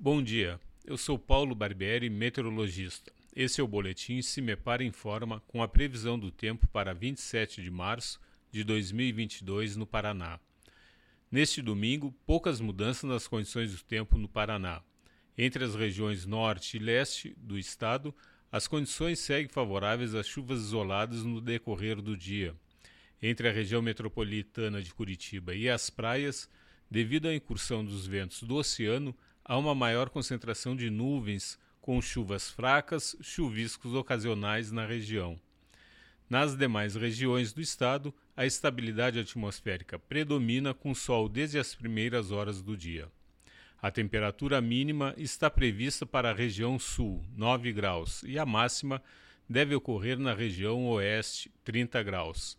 Bom dia, eu sou Paulo Barbieri, meteorologista. Esse é o boletim Cimepar Informa com a previsão do tempo para 27 de março de 2022 no Paraná. Neste domingo, poucas mudanças nas condições do tempo no Paraná. Entre as regiões norte e leste do estado, as condições seguem favoráveis às chuvas isoladas no decorrer do dia. Entre a região metropolitana de Curitiba e as praias, devido à incursão dos ventos do oceano, há uma maior concentração de nuvens, com chuvas fracas, chuviscos ocasionais na região. Nas demais regiões do estado, a estabilidade atmosférica predomina com sol desde as primeiras horas do dia. A temperatura mínima está prevista para a região sul, 9 graus, e a máxima deve ocorrer na região oeste, 30 graus.